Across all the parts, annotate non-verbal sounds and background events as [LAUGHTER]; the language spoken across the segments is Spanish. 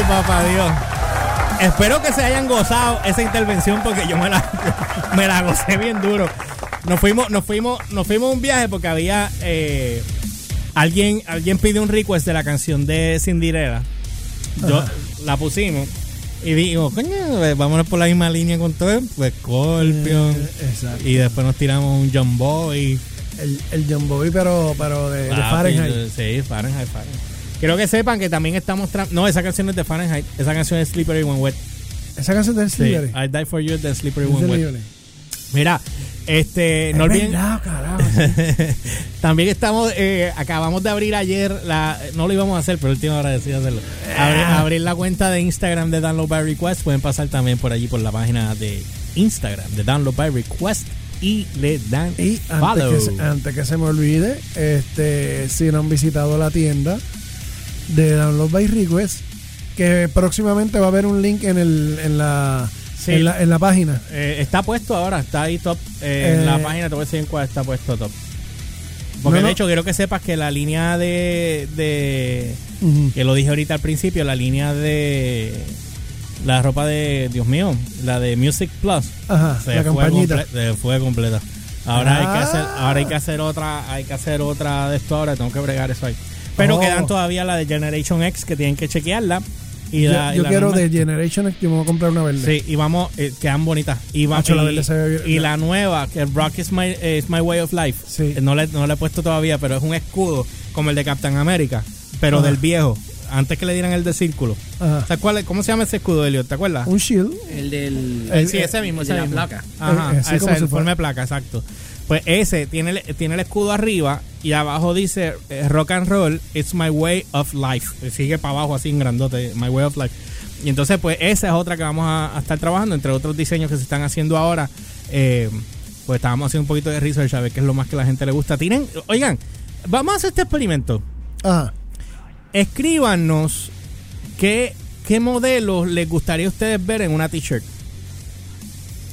Ay, papá Dios. Espero que se hayan gozado esa intervención porque yo me la, [LAUGHS] me la gocé bien duro. Nos fuimos, nos fuimos, nos fuimos a un viaje porque había eh, alguien, alguien pidió un request de la canción de Cinderella. Yo Ajá. la pusimos y digo, coño, pues, vámonos por la misma línea con todo, pues Scorpion. Eh. Y después nos tiramos un John Boy. El, el John Bobby, pero, pero de, Fahrenheit. Sí, Fahrenheit, Fahrenheit. Quiero que sepan que también estamos... tra- No, esa canción es de Fahrenheit. Esa canción es Slippery When Wet. Esa canción del Sí, Silver. I Die For You de Slippery Es When Wet. Mira, este, Es no olviden... [LAUGHS] También estamos, eh, acabamos de abrir ayer, la, no lo íbamos a hacer, pero última hora decidí hacerlo. Abrir, Ah. abrir la cuenta de Instagram de Download by Request. Pueden pasar también por allí por la página de Instagram de Download by Request y le dan Y follow. antes que, se, antes que se me olvide, este, si no han visitado la tienda de Download by Request, que próximamente va a haber un link en, el, en, la, Sí. en, la, en la página. Eh, está puesto ahora, está ahí top. eh, en Eh, la página te voy a decir en cuál está puesto top. Porque No, no. de hecho quiero que sepas que la línea de, de que lo dije ahorita al principio, la línea de la ropa de, Dios mío, la de Music Plus, Ajá, se la fue, campañita. comple- se fue completa. Ahora hay que Ah. hacer, ahora hay que hacer otra, hay que hacer otra de esto ahora, tengo que bregar eso ahí. Pero Oh. quedan todavía la de Generation X que tienen que chequearla. Y Yo, la, y yo la quiero de Generation X, yo me voy a comprar una verde. Sí, y vamos, eh, quedan bonitas. Y, va- Hacho, la y- verde se ve bien. y la nueva, que Rock is my, is my way of life. Sí. Eh, No le, no le he puesto todavía, pero es un escudo como el de Captain America, pero Ajá. del viejo, antes que le dieran el de círculo. Ajá. ¿Sabes cuál es? ¿Cómo se llama ese escudo, Elliot? ¿Te acuerdas? Un shield. El del. El- sí, ese mismo, el ese de la placa. Ajá, Eh, eh, sí, ese como es si el forma de placa, exacto. Pues ese tiene el, tiene el escudo arriba y abajo dice eh, rock and roll, it's my way of life. Y sigue para abajo así en grandote, my way of life. Y entonces, pues esa es otra que vamos a, a estar trabajando, entre otros diseños que se están haciendo ahora. Eh, pues estábamos haciendo un poquito de research a ver qué es lo más que a la gente le gusta. Tienen, oigan, vamos a hacer este experimento. Ajá. Escríbanos qué, qué modelos les gustaría a ustedes ver en una t-shirt.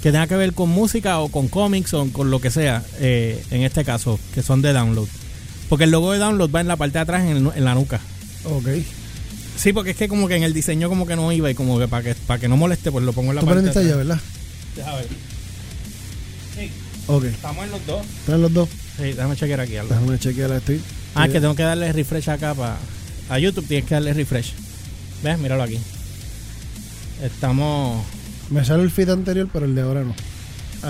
Que tenga que ver con música o con cómics o con lo que sea, eh, en este caso, que son de download. Porque el logo de download va en la parte de atrás, en, el en la nuca. Ok. Sí, porque es que como que en el diseño como que no iba y como que para que, para que no moleste, pues lo pongo en la Tú parte de atrás. allá, ¿verdad? Deja ver. Sí, Ok. estamos en los dos. ¿Están los dos? Sí, déjame chequear aquí algo. Déjame chequear estoy. Ah, que tengo que darle refresh acá para... A YouTube tienes que darle refresh. ¿Ves? Míralo aquí. Estamos... Me sale el feed anterior, pero el de ahora no.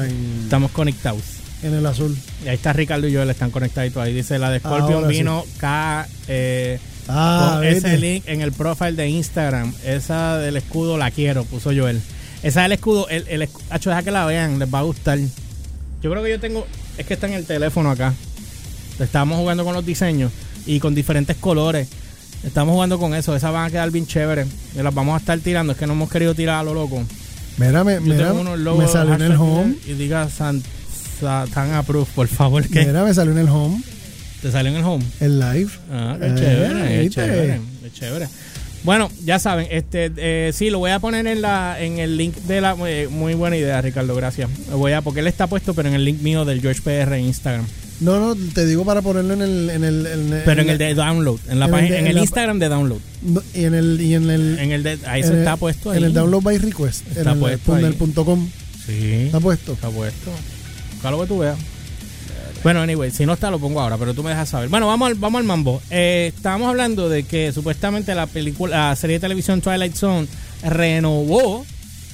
En, Estamos conectados. en el azul. Y ahí está Ricardo y Joel, están conectados. Ahí dice la de Scorpion Ahora sí. vino K. Eh, Ah, con ese link en el profile de Instagram. Esa del escudo la quiero, puso Joel. Esa del escudo, el, el Acho, deja que la vean, les va a gustar. Yo creo que yo tengo. Es que está en el teléfono acá. Estábamos jugando con los diseños y con diferentes colores. Estamos jugando con eso. Esas van a quedar bien chéveres. Y las vamos a estar tirando. Es que no hemos querido tirar a lo loco. Mira, me, mira, me salió en el home. Y diga San, Satan Approve, por favor. que Mira, me salió en el home. ¿Te salió en el home? El live. Ah, qué Eh, chévere, qué chévere, qué chévere. Bueno, ya saben, este, eh, sí, lo voy a poner en la, en el link de la, eh, muy buena idea, Ricardo, gracias. Lo voy a, porque él está puesto, pero en el link mío del George PR en Instagram. No, no, te digo para ponerlo en el. En el, en Pero en el de download, en la en el página, de- en el Instagram de download. no, y en el. Y en el En el de, ahí se el- está puesto ahí. En el download by request. Está en el, puesto el punto com. Sí, Está puesto. está puesto. Lo que tú veas. Bueno, anyway, si no está lo pongo ahora, pero tú me dejas saber. Bueno, vamos al, vamos al mambo. Eh, estábamos hablando de que supuestamente la película, la serie de televisión Twilight Zone renovó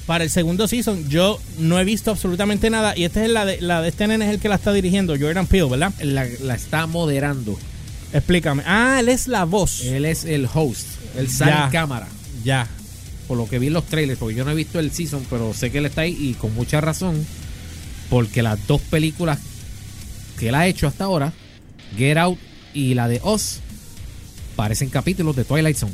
para el segundo season. Yo no he visto absolutamente nada y esta es la de la de este nene es el que la está dirigiendo, Jordan Peele, ¿verdad? La, la está moderando. Explícame. Ah, él es la voz. Él es el host. Él sale Ya. en cámara. Ya. Por lo que vi en los trailers, porque yo no he visto el season, pero sé que él está ahí y con mucha razón. Porque las dos películas que él ha hecho hasta ahora, Get Out y la de Oz, parecen capítulos de Twilight Zone.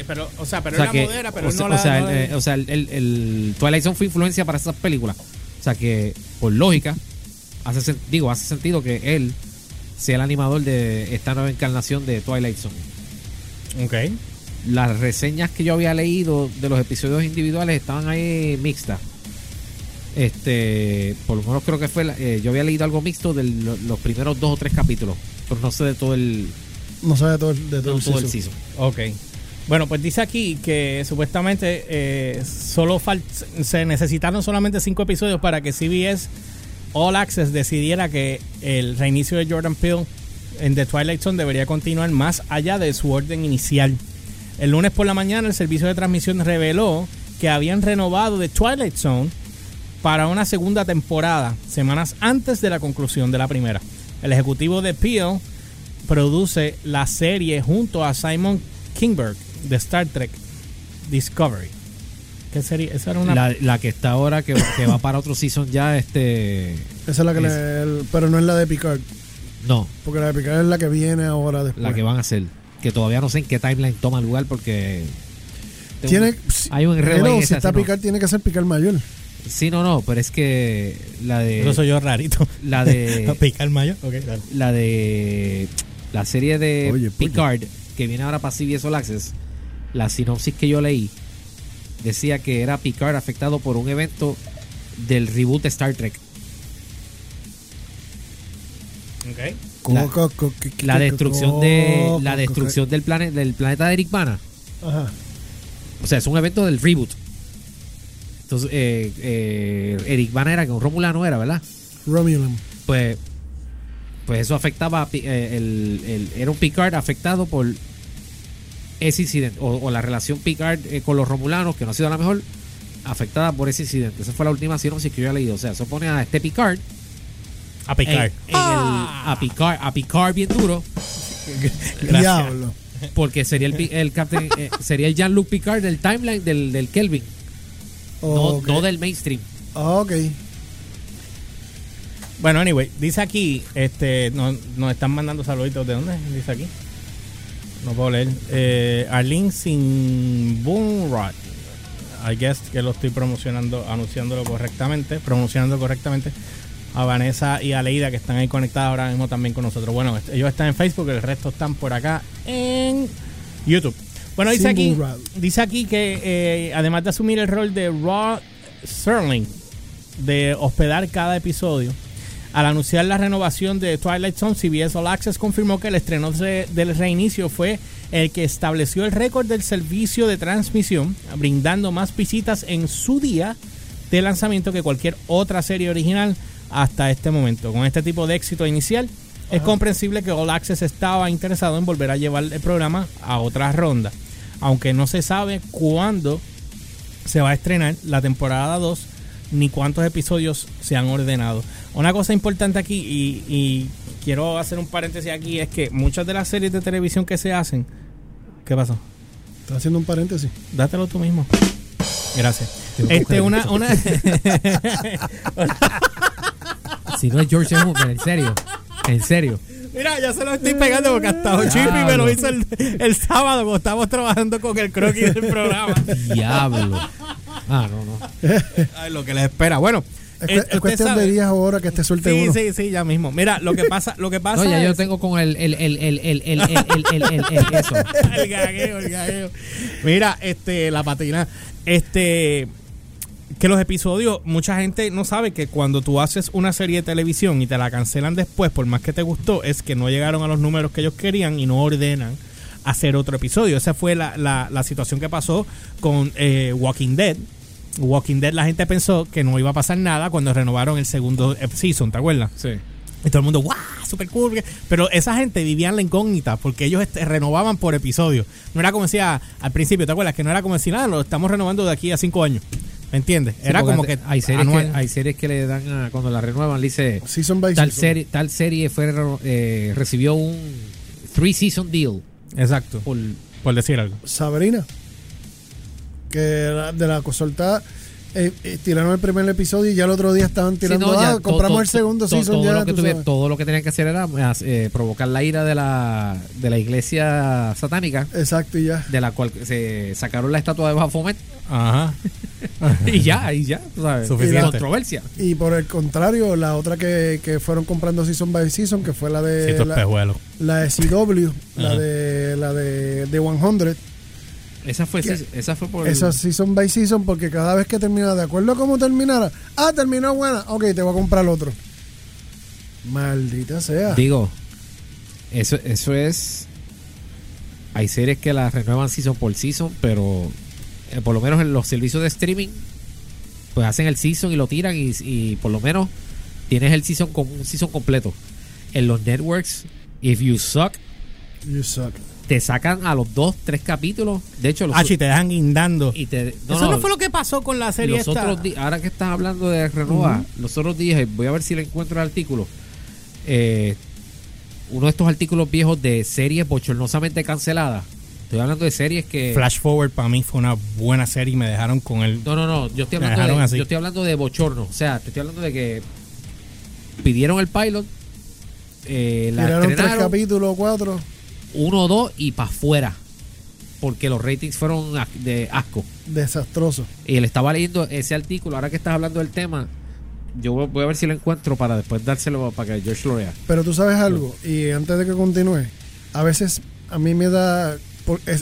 Ah, pero, o sea, pero o sea él que, la modera, pero o él sea, no la o sea, no el, eh, o sea, el, el- el Twilight Zone fue influencia para esas películas. O sea que, por lógica, hace, digo, hace sentido que él sea el animador de esta nueva encarnación de Twilight Zone. Ok. Las reseñas que yo había leído de los episodios individuales estaban ahí mixtas. Este, por lo menos creo que fue, la- eh, yo había leído algo mixto de lo- los primeros dos o tres capítulos, pero no sé de todo el, No sabe de todo, el- de todo, el todo el season. season. Ok. Bueno, pues dice aquí que supuestamente eh, solo se necesitaron solamente cinco episodios para que CBS All Access decidiera que el reinicio de Jordan Peele en The Twilight Zone debería continuar más allá de su orden inicial. El lunes por la mañana el servicio de transmisión reveló que habían renovado The Twilight Zone para una segunda temporada, semanas antes de la conclusión de la primera. El ejecutivo de Peele produce la serie junto a Simon Kingberg de Star Trek Discovery. ¿Qué serie? Esa era una La, la que está ahora, que, que va para otro season ya, este... Esa es la que Es- le- el- pero no es la de Picard, No, porque la de Picard es la que viene ahora después. la que van a hacer. Que todavía no sé en qué timeline toma lugar porque... tiene Hay un enredo Pero en si esa, está no. Picard tiene que ser Picard mayor. Sí, no, no, pero es que la de... Eso soy yo rarito. La de... [LAUGHS] Picar mayo. Ok, dale. la de la serie de Oye. Picard que viene ahora para CBS All Access, la sinopsis que yo leí decía que era Picard afectado por un evento del reboot de Star Trek. Ok. La- La destrucción de la destrucción del planeta del planeta de Eric Bana. Ajá. O sea, es un evento del reboot. Entonces, eh, eh, Eric Bana era que un Romulano era, ¿verdad? Romulan. Pues, pues eso afectaba a eh, el, el- era un Picard afectado por ese incidente o, o la relación Picard eh, con los Romulanos que no ha sido la mejor afectada por ese incidente. Esa fue la última sinopsis que yo había leído. O sea, eso pone a este Picard A en, picar. en el- a Picard a Picard bien duro [LAUGHS] Gracias. Diablo. porque sería el el captain eh, sería el Jean-Luc Picard del timeline del, del Kelvin, no, del mainstream. Ah, ok. Bueno, anyway, dice aquí, este, nos, nos están mandando saluditos. ¿De dónde? Dice aquí. No puedo leer. Eh, Arlene sin. I guess que lo estoy promocionando, anunciándolo correctamente, promocionando correctamente. A Vanessa y a Leida que están ahí conectadas ahora mismo también con nosotros. Bueno, ellos están en Facebook, el resto están por acá en YouTube. Bueno, dice aquí, dice aquí que eh, además de asumir el rol de Rod Serling, de hospedar cada episodio. Al anunciar la renovación de Twilight Zone, CBS All Access confirmó que el estreno de- del reinicio fue el que estableció el récord del servicio de transmisión, brindando más visitas en su día de lanzamiento que cualquier otra serie original hasta este momento. Con este tipo de éxito inicial, es comprensible que All Access estaba interesado en volver a llevar el programa a otra ronda, aunque no se sabe cuándo se va a estrenar la temporada 2 ni cuántos episodios se han ordenado. Una cosa importante aquí y, y quiero hacer un paréntesis aquí es que muchas de las series de televisión que se hacen ¿Qué pasó? Está haciendo un paréntesis. Dátelo tú mismo. Gracias. Este, una, una [LAUGHS] [LAUGHS] Si no es George Hooper, en serio. En serio. Mira, ya se lo estoy pegando porque hasta Chippy me lo hizo el, el sábado cuando estábamos trabajando con el croquis del programa. Diablo. Ah, no, no. [LAUGHS] Ay, lo que les espera. Bueno, Es, eh, cuestión sabe- de días o horas que te suelte Sí, uno. sí, sí, ya mismo. Mira, lo que pasa, lo que pasa No, ya yo tengo con el, el, el, el, el, el, el, el, el, el- el- eso. el gagueo, el gagueo. Mira, este, la patina. Este, que los episodios, mucha gente no sabe que cuando tú haces una serie de televisión y te la cancelan después, por más que te gustó, es que no llegaron a los números que ellos querían y no ordenan hacer otro episodio. Esa fue la, la, la situación que pasó con eh, Walking Dead. Walking Dead, la gente pensó que no iba a pasar nada cuando renovaron el segundo season, ¿te acuerdas? Sí. Y todo el mundo, ¡guau! Super cool. Pero esa gente vivía en la incógnita porque ellos este, renovaban por episodio. No era como decía al principio, ¿te acuerdas? Que no era como decir, nada, lo estamos renovando de aquí a cinco años. ¿Me entiendes? Era como que hay series que, hay series que le dan a, cuando la renuevan, le dice Season by tal season. serie, tal serie fue eh, recibió un three season deal Exacto. por Por decir algo. Sabrina. Que de la consulta eh, eh, tiraron el primer episodio y ya el otro día estaban Sí, tirando. no, ya ah, to- compramos to- el segundo to- season todo ya. lo que sabes. todo lo que tenían que hacer era eh, provocar la ira de la de la iglesia satánica Exacto, y ya. de la cual se sacaron la estatua de Baphomet Ajá. [LAUGHS] y ya y ya sabes Suficiente. controversia Y por el contrario, la otra que, que fueron comprando season by season, que fue la de Ciertos la, pejuelos. la de CW, la de la de, de 100, esa fue sí, esa fue por esa season by season, porque cada vez que terminaba, de acuerdo a cómo terminara, ah, terminó buena, ok, te voy a comprar el otro. Maldita sea. digo eso eso es Hay series que las renuevan season por season, pero eh, por lo menos en los servicios de streaming, pues hacen el season y lo tiran y, y por lo menos tienes el season con un season completo. En los networks, if you suck, You suck. Te sacan a los dos, tres capítulos. De hecho, los, Ah, si te dejan guindando. y te, no, Eso no, no, fue lo que pasó con la serie los esta. otros días, ahora que estás hablando de renovar, los otros días, voy a ver si le encuentro el artículo. Eh, uno de estos artículos viejos de series bochornosamente canceladas. Estoy hablando de series que. Flash Forward para mí fue una buena serie y me dejaron con el... No, no, no. Yo estoy Me hablando, dejaron de, así. yo estoy hablando de bochorno. O sea, te estoy hablando de que pidieron el pilot, eh, la Tiraron tres capítulos, cuatro. Uno o dos y para afuera. Porque los ratings fueron de asco. Desastroso. Y él estaba leyendo ese artículo. Ahora que estás hablando del tema, yo voy a ver si lo encuentro para después dárselo para que George lo vea. Pero tú sabes algo, y antes de que continúe, a veces a mí me da,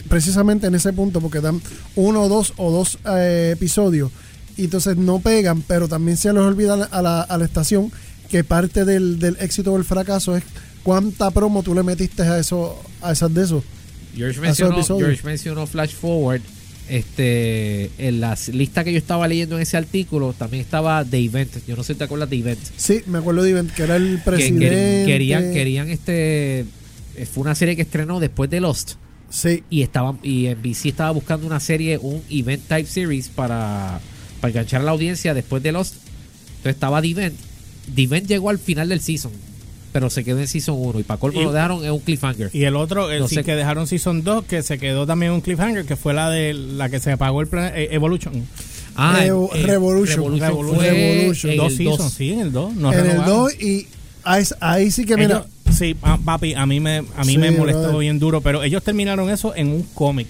precisamente en ese punto, porque dan uno o dos o dos eh, episodios, y entonces no pegan, pero también se les olvida a la, a la- a la estación que parte del, del éxito o el fracaso es cuánta promo tú le metiste a eso, a esas de esos. George mencionó. George mencionó Flash Forward. Este, en la lista que yo estaba leyendo en ese artículo también estaba The Event. Yo no sé si te acuerdas de Event. Sí, me acuerdo de Event, que era el Que presidente. quer- querían, querían este. Fue una serie que estrenó después de Lost. Sí, Y estaban y NBC estaba buscando una serie, un event type series para, para enganchar a la audiencia después de Lost. Entonces estaba The Event. The Event llegó al final del season, pero se quedó en season 1 y para colmo Y- lo dejaron en un cliffhanger. Y el otro, el No sí sé. que dejaron Season 2, que se quedó también un cliffhanger, que fue la de la que se apagó el plan, eh, Evolution. Ah, Revo- Revolution. Revolution, fue Revolution. en dos el seasons, 2. sí, en el 2. No en el renovaron. 2 y ahí, ahí sí que mira, Ellos- sí, papi, a mí me, a mí Sí, me molestó brother. bien duro, pero ellos terminaron eso en un cómic.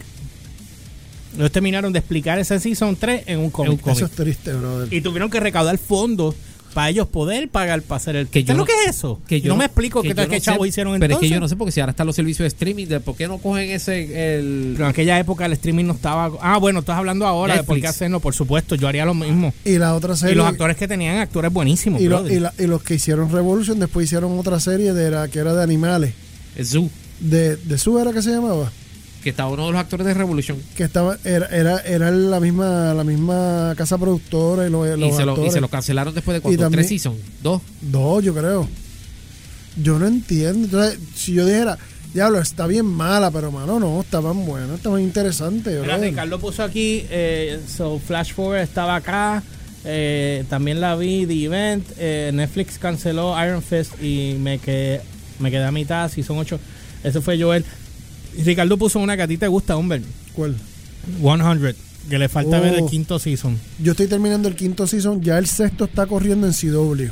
Ellos terminaron de explicar ese Season 3 en un cómic. cómic. eso es triste, brother. Y tuvieron que recaudar fondos para ellos poder pagar para hacer el... Que yo ¿Sabes no- lo que es eso? que yo no, me explico qué, que tal no sé, chavos hicieron Pero entonces. es que yo no sé porque si ahora están los servicios de streaming, de ¿por qué no cogen ese el Pero en aquella época el streaming no estaba... Ah, bueno, estás hablando ahora de por qué Netflix. hacerlo. Por supuesto, yo haría lo mismo. Y la otra serie Y los actores que tenían actores buenísimos. y, lo- y la- y los que hicieron Revolution después hicieron otra serie de la, que era de animales. el Zoo? De, de su era que se llamaba. Que estaba uno de los actores de Revolution. Que estaba, era, era, era la misma, la misma casa productora y los, los Y se, lo, y se lo cancelaron después de cuánto? también- ¿Tres seasons? ¿Dos? Dos, yo creo. Yo no entiendo. Entonces, si yo dijera, diablo, está bien mala, pero mano, no, estaban buenas, estaban interesantes. Mira, brother. Ricardo puso aquí, eh, so Flash Forward estaba acá, eh, también la vi, The Event, eh, Netflix canceló Iron Fist y me quedé, me quedé a mitad, si son ocho. Ese fue Joel. Ricardo puso una que a ti te gusta, hombre, ¿Cuál? 100, que le falta Oh. ver el quinto season. Yo estoy terminando el quinto season, ya el sexto está corriendo en CW.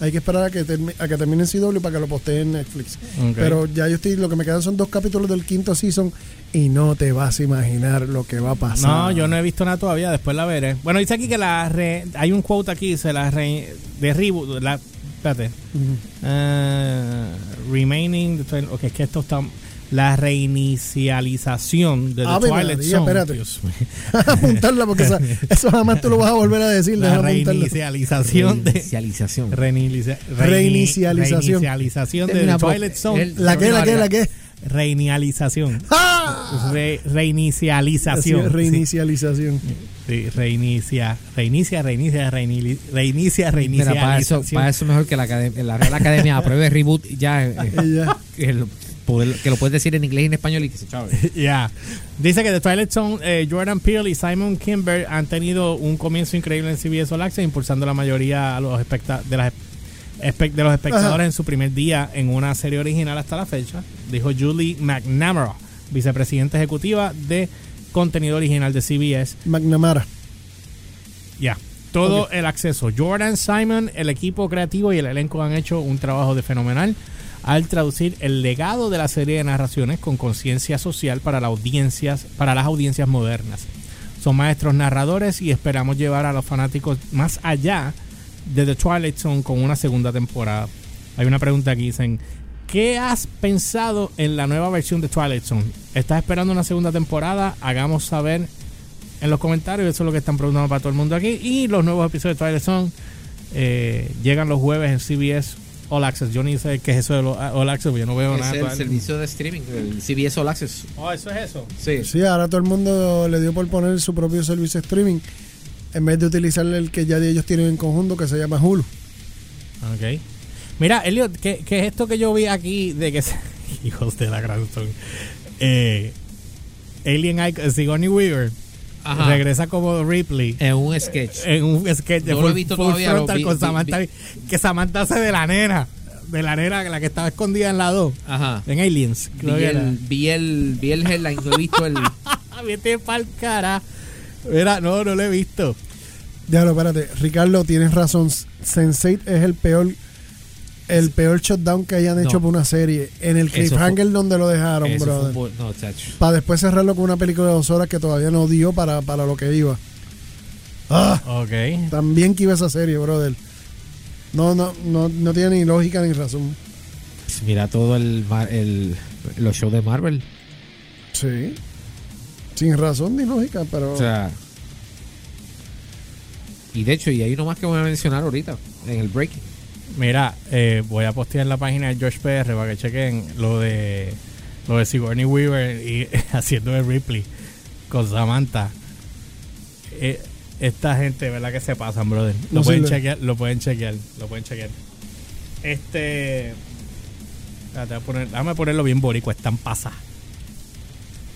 Hay que esperar a que, termi- a que termine en CW para que lo postee en Netflix. Pero ya yo estoy, lo que me quedan son dos capítulos del quinto season y no te vas a imaginar lo que va a pasar. No, yo no he visto nada todavía, después la veré. Bueno, dice aquí que la re- hay un quote aquí, dice la re- de reboot, la, espérate. Eh, remaining, ok, es que esto está la reinicialización de The Ave Twilight María, Zone. espérate. Dios mío. [LAUGHS] apuntarla porque esa- [LAUGHS] eso jamás tú lo vas a volver a decir. La déjame apuntarlo. reinicialización de Reinicialización. reinicia- Reinicialización. reinicialización de The Twilight Zone. el- ¿La qué, la qué, la qué? Reinicialización. ¡Ah! Re- reinicialización. reinicialización. Sí, sí, reinicia, reinicia, reinicia, reinicia, reinicia, Mira, para eso, reinicialización. para eso mejor que la, academia, la Real Academia apruebe reboot ya. eh, [LAUGHS] Y ya. que, lo, poder- que lo puedes decir en inglés y en español y que se chave. [LAUGHS] Ya. Dice que The Twilight Zone, eh, Jordan Peele y Simon Kimber han tenido un comienzo increíble en CBS All Access, impulsando la mayoría a los especta- de, las de los espectadores Ajá. en su primer día en una serie original hasta la fecha, dijo Julie McNamara, vicepresidenta ejecutiva de contenido original de CBS. McNamara. Ya. Todo el acceso. Jordan, Simon, el equipo creativo y el elenco han hecho un trabajo de fenomenal al traducir el legado de la serie de narraciones con conciencia social para, las audiencias, para las audiencias modernas. Son maestros narradores y esperamos llevar a los fanáticos más allá de The Twilight Zone con una segunda temporada. Hay una pregunta aquí, dicen, ¿qué has pensado en la nueva versión de Twilight Zone? ¿Estás esperando una segunda temporada? Hagamos saber en los comentarios, eso es lo que están preguntando para todo el mundo aquí. Y los nuevos episodios de Twilight Zone eh, llegan los jueves en CBS All Access. Yo ni sé qué es eso de lo- All Access, porque yo no veo Es nada. el todavía. servicio de streaming, el CBS All Access. Oh, eso es eso. Sí. Sí, ahora todo el mundo le dio por poner su propio servicio de streaming en vez de utilizar el que ya ellos tienen en conjunto que se llama Hulu. Ok. Mira, Elliot, ¿qué, qué es esto que yo vi aquí de que se... [LAUGHS] Hijos de la gran son. Eh, Alien Icon, Sigourney Weaver Ajá. regresa como Ripley En un sketch. en un sketch de No lo he visto todavía, lo frontal vi- con vi- Samantha, que Samantha hace de la nena, de la nena, la que estaba escondida en la 2, Ajá. en Aliens. Vi el, vi el, vi el headline, no he visto el. [LAUGHS] Vete pa'l cara. Mira, no, no lo he visto. Déjalo, espérate. Ricardo, tienes razón. Sense8 es el peor el peor shutdown que hayan hecho No. por una serie. En el cliffhanger donde lo dejaron, fue brother. no. Para después cerrarlo con una película de dos horas que todavía no dio para, para lo que iba. Ah, Ok. también que iba esa serie, brother. No, no, no, no tiene ni lógica ni razón. Pues Mira todo el, el los shows de Marvel. Sí. Sin razón ni lógica, pero. O sea. Y de hecho, y hay uno más que voy a mencionar ahorita, en el breaking. Mira, eh, voy a postear en la página de George PR para que chequen lo de lo de Sigourney Weaver y [LAUGHS] haciendo de Ripley con Samantha. Eh, esta gente, ¿verdad que se pasan, brother? Lo No pueden sirve. chequear, lo pueden chequear, lo pueden chequear. Este voy a poner- déjame ponerlo bien boricua, están pasadas.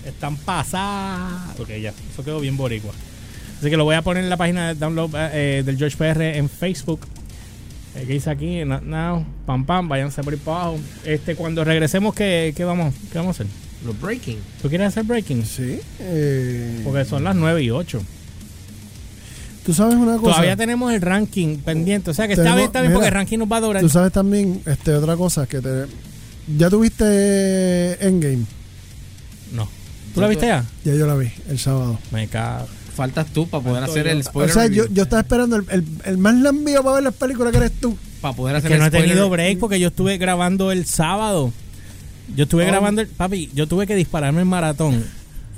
Están pasadas. Ok, ya, eso quedó bien boricua. Así que lo voy a poner en la página de download eh, del George PR en Facebook. ¿Qué dice aquí? Now. Pam, pam. Váyanse por ahí para abajo. Este, cuando regresemos, ¿qué, qué vamos, ¿qué vamos a hacer? Los breaking. ¿Tú quieres hacer breaking? Sí. eh, Porque son las 9 y 8. Tú sabes una cosa. Todavía tenemos el ranking pendiente. O sea que está bien, está bien, porque el ranking nos va a durar. Tú sabes también este, otra cosa que te. ¿Ya tuviste Endgame? No. ¿Tú la viste ya? Ya yo la vi el sábado. Me cago. Faltas tú para poder hacer yo. el O spoiler. sea, yo, review. yo estaba esperando el, el, el más lambío para ver las películas que eres tú. para poder Es hacer que el no he tenido break porque yo estuve grabando el sábado. Yo estuve Oh. grabando el. Papi, yo tuve que dispararme el maratón.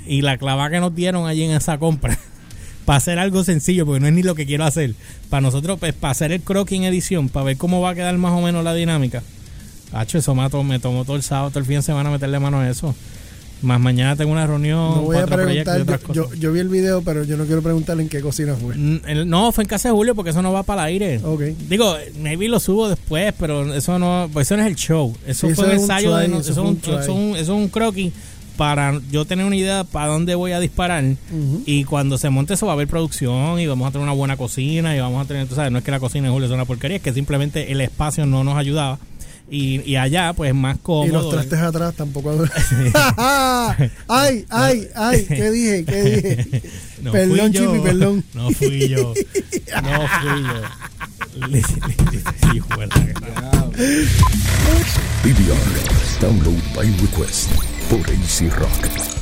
Y la clava que nos dieron allí en esa compra. [LAUGHS] para hacer algo sencillo, porque no es ni lo que quiero hacer. Para nosotros, pues, para hacer el croquis en edición, para ver cómo va a quedar más o menos la dinámica. Hacho, eso me, to- me tomó todo el sábado, todo el fin de semana meterle mano a eso. Más mañana tengo una reunión, No voy a preguntar. otras Yo, cosas. yo, yo vi el video, pero yo no quiero preguntarle en qué cocina fue. Mm, No, fue en casa de Julio porque eso no va para el aire. Ok. Digo, maybe lo subo después, pero eso no, pues eso no es el show. Eso fue un ensayo de try, eso eso, fue un, eso es un- eso es un croquis para yo tener una idea para dónde voy a disparar. Y cuando se monte eso va a haber producción y vamos a tener una buena cocina y vamos a tener, tú sabes, no es que la cocina de Julio es una porquería, es que simplemente el espacio no nos ayudaba. Y, y allá, pues más cómodo. Y los trastes atrás tampoco. ay, ay, ay, ¿qué dije? ¿Qué dije? No perdón, fui yo. Chipi, perdón. No fui yo. No fui yo. Hijo de la gran- DVR. Download by request por AC Rock.